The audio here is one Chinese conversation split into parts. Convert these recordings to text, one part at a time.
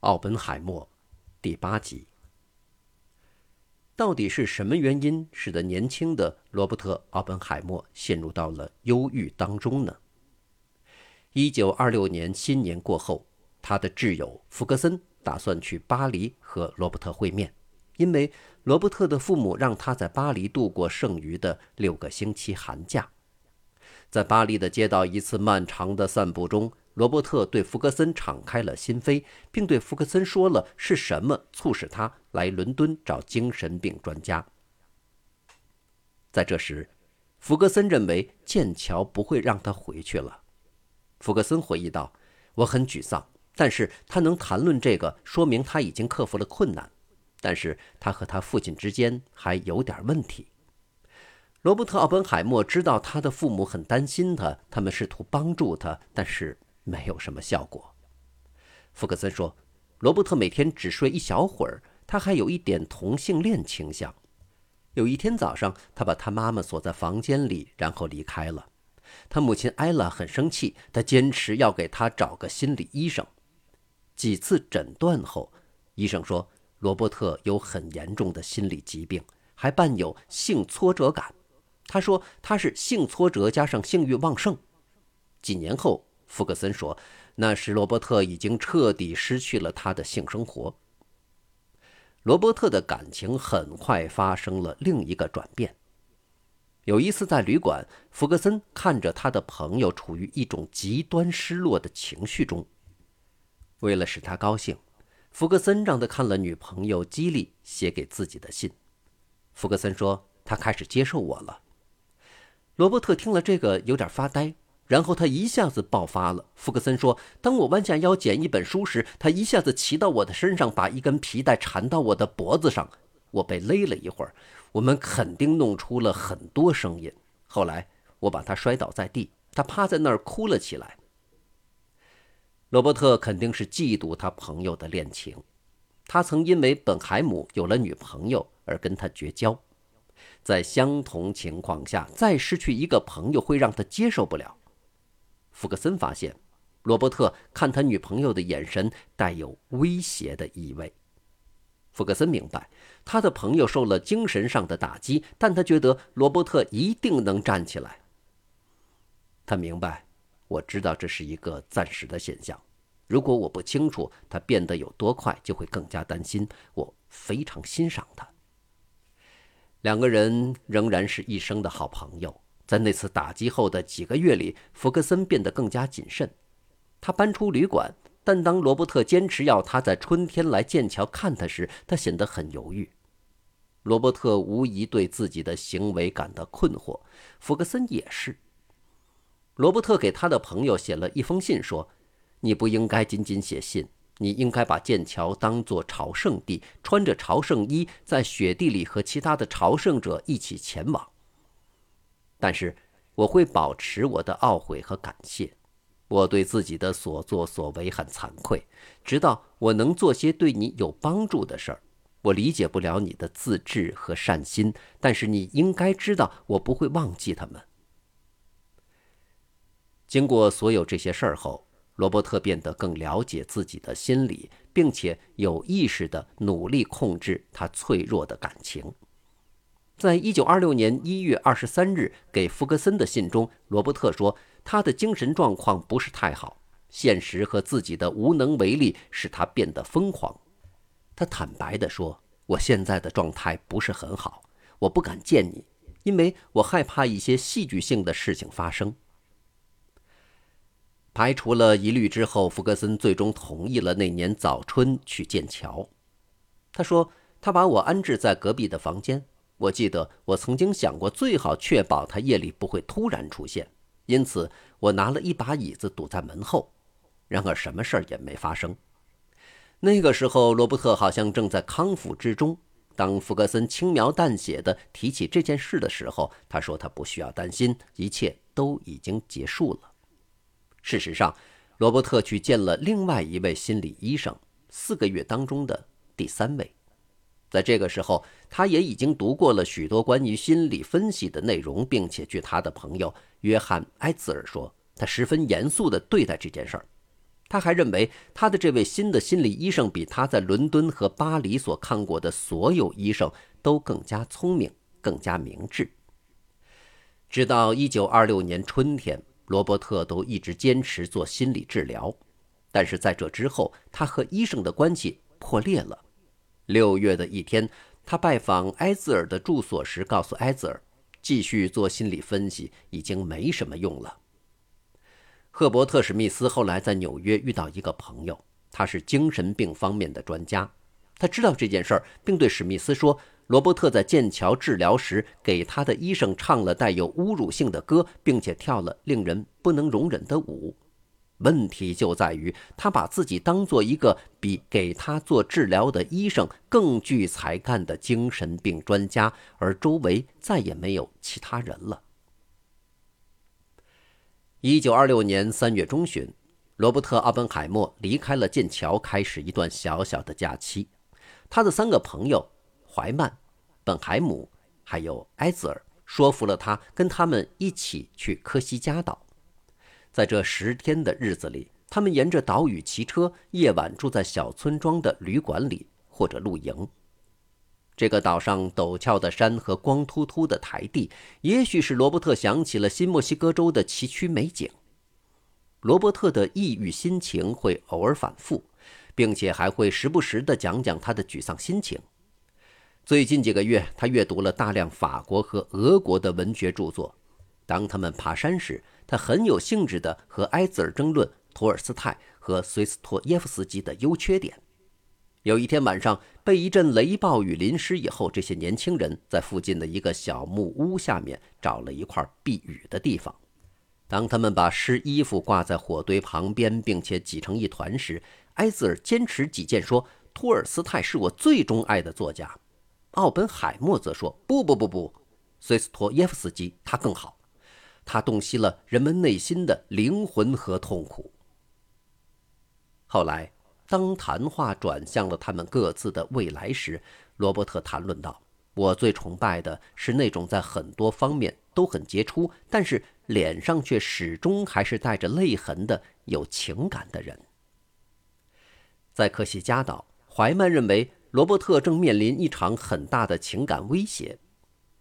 奥本海默》第八集。到底是什么原因使得年轻的罗伯特·奥本海默陷入到了忧郁当中呢？一九二六年新年过后，他的挚友福格森打算去巴黎和罗伯特会面，因为罗伯特的父母让他在巴黎度过剩余的六个星期寒假。在巴黎的街道一次漫长的散步中。罗伯特对福格森敞开了心扉，并对福格森说了是什么促使他来伦敦找精神病专家。在这时，福格森认为剑桥不会让他回去了。福格森回忆道：“我很沮丧，但是他能谈论这个，说明他已经克服了困难。但是他和他父亲之间还有点问题。”罗伯特·奥本海默知道他的父母很担心他，他们试图帮助他，但是。没有什么效果，福克森说：“罗伯特每天只睡一小会儿，他还有一点同性恋倾向。有一天早上，他把他妈妈锁在房间里，然后离开了。他母亲艾拉很生气，他坚持要给他找个心理医生。几次诊断后，医生说罗伯特有很严重的心理疾病，还伴有性挫折感。他说他是性挫折加上性欲旺盛。几年后。”福克森说：“那时罗伯特已经彻底失去了他的性生活。罗伯特的感情很快发生了另一个转变。有一次在旅馆，福克森看着他的朋友处于一种极端失落的情绪中。为了使他高兴，福克森让他看了女朋友基利写给自己的信。福克森说他开始接受我了。罗伯特听了这个，有点发呆。”然后他一下子爆发了。福克森说：“当我弯下腰捡一本书时，他一下子骑到我的身上，把一根皮带缠到我的脖子上。我被勒了一会儿，我们肯定弄出了很多声音。后来我把他摔倒在地，他趴在那儿哭了起来。”罗伯特肯定是嫉妒他朋友的恋情。他曾因为本海姆有了女朋友而跟他绝交。在相同情况下，再失去一个朋友会让他接受不了。福克森发现，罗伯特看他女朋友的眼神带有威胁的意味。福克森明白，他的朋友受了精神上的打击，但他觉得罗伯特一定能站起来。他明白，我知道这是一个暂时的现象。如果我不清楚他变得有多快，就会更加担心。我非常欣赏他。两个人仍然是一生的好朋友。在那次打击后的几个月里，福克森变得更加谨慎。他搬出旅馆，但当罗伯特坚持要他在春天来剑桥看他时，他显得很犹豫。罗伯特无疑对自己的行为感到困惑，福克森也是。罗伯特给他的朋友写了一封信，说：“你不应该仅仅写信，你应该把剑桥当作朝圣地，穿着朝圣衣，在雪地里和其他的朝圣者一起前往。”但是，我会保持我的懊悔和感谢。我对自己的所作所为很惭愧，直到我能做些对你有帮助的事儿。我理解不了你的自制和善心，但是你应该知道，我不会忘记他们。经过所有这些事儿后，罗伯特变得更了解自己的心理，并且有意识地努力控制他脆弱的感情。在一九二六年一月二十三日给福格森的信中，罗伯特说他的精神状况不是太好，现实和自己的无能为力使他变得疯狂。他坦白地说：“我现在的状态不是很好，我不敢见你，因为我害怕一些戏剧性的事情发生。”排除了疑虑之后，福格森最终同意了那年早春去剑桥。他说：“他把我安置在隔壁的房间。”我记得我曾经想过，最好确保他夜里不会突然出现，因此我拿了一把椅子堵在门后。然而什么事儿也没发生。那个时候，罗伯特好像正在康复之中。当福格森轻描淡写地提起这件事的时候，他说他不需要担心，一切都已经结束了。事实上，罗伯特去见了另外一位心理医生，四个月当中的第三位。在这个时候，他也已经读过了许多关于心理分析的内容，并且据他的朋友约翰·埃兹尔说，他十分严肃地对待这件事儿。他还认为他的这位新的心理医生比他在伦敦和巴黎所看过的所有医生都更加聪明、更加明智。直到1926年春天，罗伯特都一直坚持做心理治疗，但是在这之后，他和医生的关系破裂了。六月的一天，他拜访埃兹尔的住所时，告诉埃兹尔，继续做心理分析已经没什么用了。赫伯特·史密斯后来在纽约遇到一个朋友，他是精神病方面的专家。他知道这件事儿，并对史密斯说：“罗伯特在剑桥治疗时给他的医生唱了带有侮辱性的歌，并且跳了令人不能容忍的舞。问题就在于他把自己当做一个比给他做治疗的医生更具才干的精神病专家，而周围再也没有其他人了。”一九二六年三月中旬，罗伯特·奥本海默离开了剑桥，开始一段小小的假期。他的三个朋友怀曼、本海姆还有埃兹尔说服了他，跟他们一起去科西嘉岛。在这十天的日子里，他们沿着岛屿骑车，夜晚住在小村庄的旅馆里或者露营。这个岛上陡峭的山和光秃秃的台地，也许是罗伯特想起了新墨西哥州的崎岖美景。罗伯特的抑郁心情会偶尔反复，并且还会时不时地讲讲他的沮丧心情。最近几个月，他阅读了大量法国和俄国的文学著作。当他们爬山时，他很有兴致地和埃兹尔争论托尔斯泰和随斯托耶夫斯基的优缺点。有一天晚上，被一阵雷暴雨淋湿以后，这些年轻人在附近的一个小木屋下面找了一块避雨的地方。当他们把湿衣服挂在火堆旁边，并且挤成一团时，埃兹尔坚持己见，说：“托尔斯泰是我最钟爱的作家。”奥本海默则说：“不不不不，随斯托耶夫斯基他更好，他洞悉了人们内心的灵魂和痛苦。”后来。当谈话转向了他们各自的未来时，罗伯特谈论道：“我最崇拜的是那种在很多方面都很杰出，但是脸上却始终还是带着泪痕的有情感的人。”在克西嘉岛，怀曼认为罗伯特正面临一场很大的情感威胁。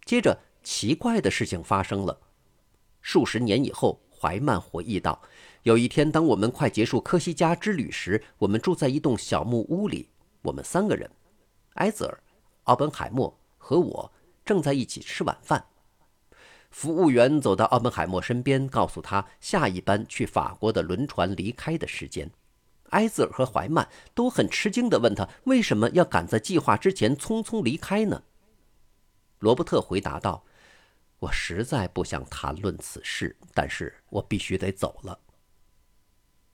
接着，奇怪的事情发生了。数十年以后，怀曼回忆道。有一天，当我们快结束科西嘉之旅时，我们住在一栋小木屋里。我们三个人，埃泽尔、奥本海默和我正在一起吃晚饭。服务员走到奥本海默身边，告诉他下一班去法国的轮船离开的时间。埃泽尔和怀曼都很吃惊地问他为什么要赶在计划之前匆匆离开呢？罗伯特回答道：“我实在不想谈论此事，但是我必须得走了。”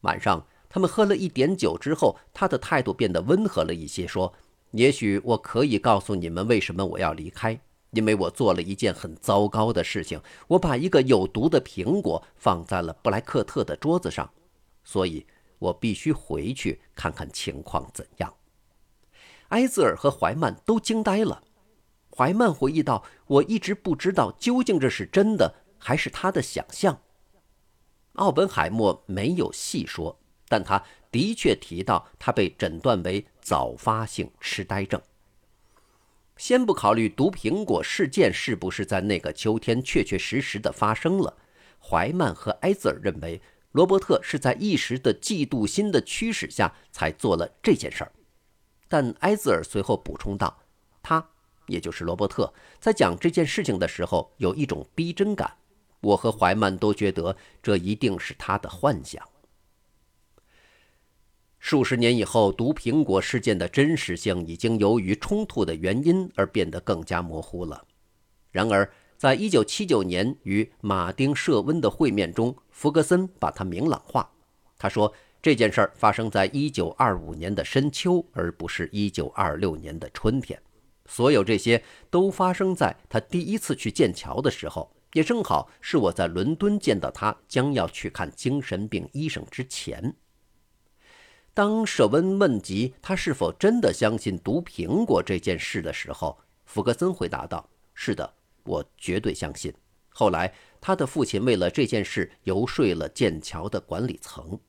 晚上，他们喝了一点酒之后，他的态度变得温和了一些，说：“也许我可以告诉你们为什么我要离开，因为我做了一件很糟糕的事情。我把一个有毒的苹果放在了布莱克特的桌子上，所以我必须回去看看情况怎样。”埃兹尔和怀曼都惊呆了。怀曼回忆道：“我一直不知道究竟这是真的还是他的想象。”奥本海默没有细说，但他的确提到他被诊断为早发性痴呆症。先不考虑毒苹果事件是不是在那个秋天确确实实的发生了，怀曼和埃泽尔认为罗伯特是在一时的嫉妒心的驱使下才做了这件事儿。但埃泽尔随后补充道：“，也就是罗伯特，在讲这件事情的时候有一种逼真感。”我和怀曼都觉得这一定是他的幻想。数十年以后，毒苹果事件的真实性已经由于冲突的原因而变得更加模糊了。然而，在一九七九年与马丁·舍温的会面中，弗格森把它明朗化。他说：“这件事儿发生在一九二五年的深秋，而不是一九二六年的春天。所有这些都发生在他第一次去剑桥的时候。”也正好是我在伦敦见到他将要去看精神病医生之前。当舍温问及他是否真的相信毒苹果这件事的时候，福格森回答道：“是的，我绝对相信。”后来，他的父亲为了这件事游说了剑桥的管理层。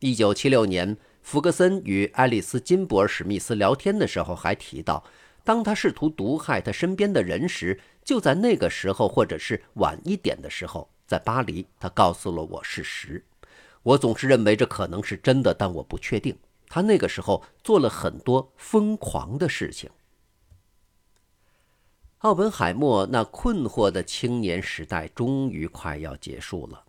一九七六年，福格森与爱丽丝·金博尔·史密斯聊天的时候，还提到，当他试图毒害他身边的人时，就在那个时候，或者是晚一点的时候，在巴黎，他告诉了我事实。我总是认为这可能是真的，但我不确定。他那个时候做了很多疯狂的事情。奥本海默那困惑的青年时代终于快要结束了。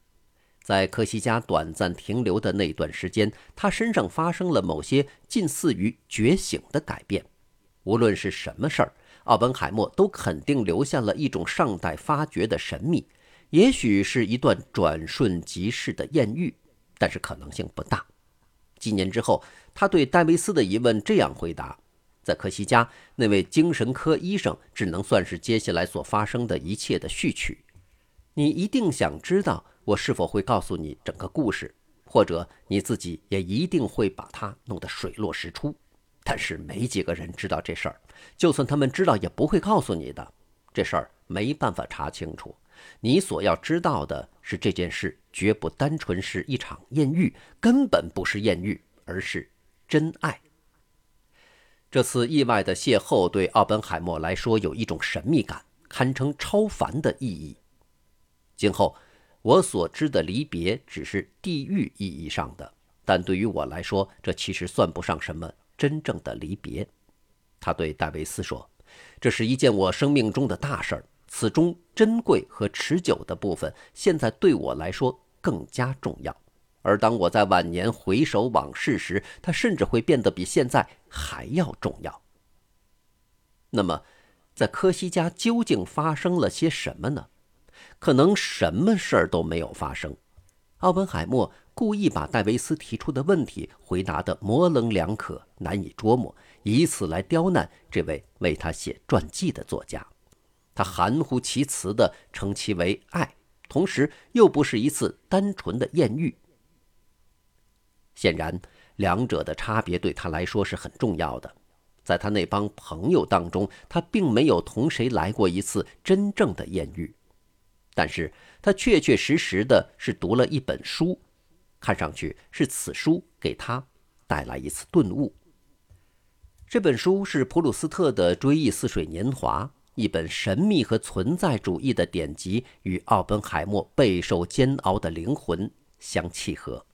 在科西嘉短暂停留的那段时间，他身上发生了某些近似于觉醒的改变。无论是什么事儿，奥本海默都肯定留下了一种尚待发掘的神秘。也许是一段转瞬即逝的艳遇，但是可能性不大。几年之后，他对戴维斯的疑问这样回答：“在科西嘉，那位精神科医生只能算是接下来所发生的一切的序曲。你一定想知道。”我是否会告诉你整个故事，或者你自己也一定会把它弄得水落石出？但是没几个人知道这事儿，就算他们知道，也不会告诉你的。这事儿没办法查清楚。你所要知道的是，这件事绝不单纯是一场艳遇，根本不是艳遇，而是真爱。这次意外的邂逅对奥本海默来说有一种神秘感，堪称超凡的意义。今后。我所知的离别只是地域意义上的，但对于我来说，这其实算不上什么真正的离别。他对戴维斯说：“这是一件我生命中的大事儿，此中珍贵和持久的部分，现在对我来说更加重要。而当我在晚年回首往事时，它甚至会变得比现在还要重要。”那么，在科西嘉究竟发生了些什么呢？可能什么事儿都没有发生。奥本海默故意把戴维斯提出的问题回答得模棱两可、难以捉摸，以此来刁难这位为他写传记的作家。他含糊其辞地称其为爱，同时又不是一次单纯的艳遇。显然，两者的差别对他来说是很重要的。在他那帮朋友当中，他并没有同谁来过一次真正的艳遇。但是他确确实实的是读了一本书，看上去是此书给他带来一次顿悟。这本书是普鲁斯特的《追忆似水年华》，一本神秘和存在主义的典籍，与奥本海默备受煎熬的灵魂相契合。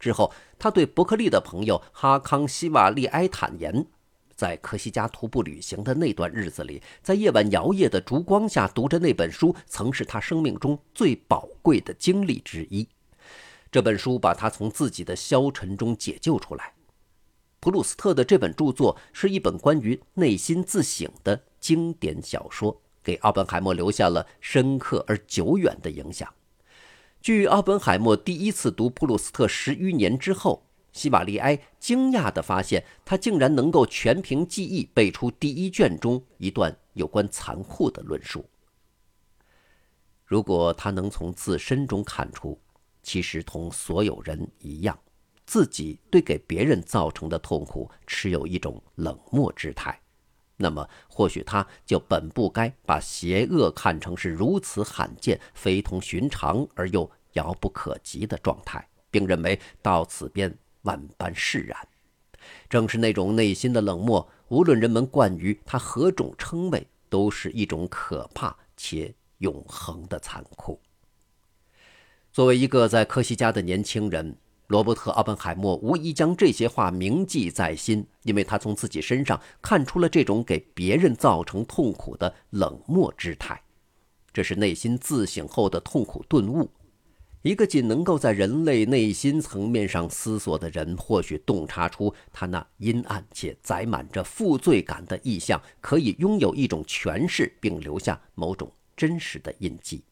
之后，他对伯克利的朋友哈康·希瓦利埃坦言。在科西嘉徒步旅行的那段日子里，在夜晚摇曳的烛光下读着那本书，曾是他生命中最宝贵的经历之一。这本书把他从自己的消沉中解救出来。普鲁斯特的这本著作是一本关于内心自省的经典小说，给奥本海默留下了深刻而久远的影响。据奥本海默第一次读普鲁斯特十余年之后。希瓦利埃惊讶地发现，他竟然能够全凭记忆背出第一卷中一段有关残酷的论述。如果他能从自身中看出，其实同所有人一样，自己对给别人造成的痛苦持有一种冷漠之态，那么或许他就本不该把邪恶看成是如此罕见、非同寻常而又遥不可及的状态，并认为到此便。万般释然，正是那种内心的冷漠，无论人们冠于他何种称谓，都是一种可怕且永恒的残酷。作为一个在科西嘉的年轻人，罗伯特·奥本海默无疑将这些话铭记在心，因为他从自己身上看出了这种给别人造成痛苦的冷漠之态，这是内心自省后的痛苦顿悟。一个仅能够在人类内心层面上思索的人，或许洞察出他那阴暗且载满着负罪感的意象，可以拥有一种诠释，并留下某种真实的印记。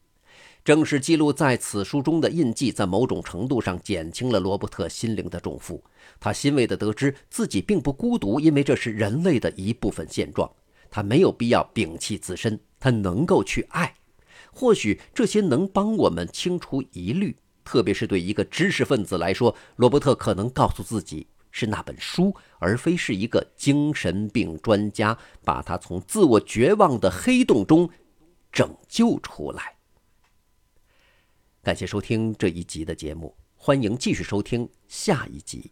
正是记录在此书中的印记，在某种程度上减轻了罗伯特心灵的重负。他欣慰地得知自己并不孤独，因为这是人类的一部分现状。他没有必要摒弃自身，他能够去爱。或许这些能帮我们清除疑虑，特别是对一个知识分子来说，罗伯特可能告诉自己是那本书，而非是一个精神病专家把他从自我绝望的黑洞中拯救出来。感谢收听这一集的节目欢迎继续收听下一集。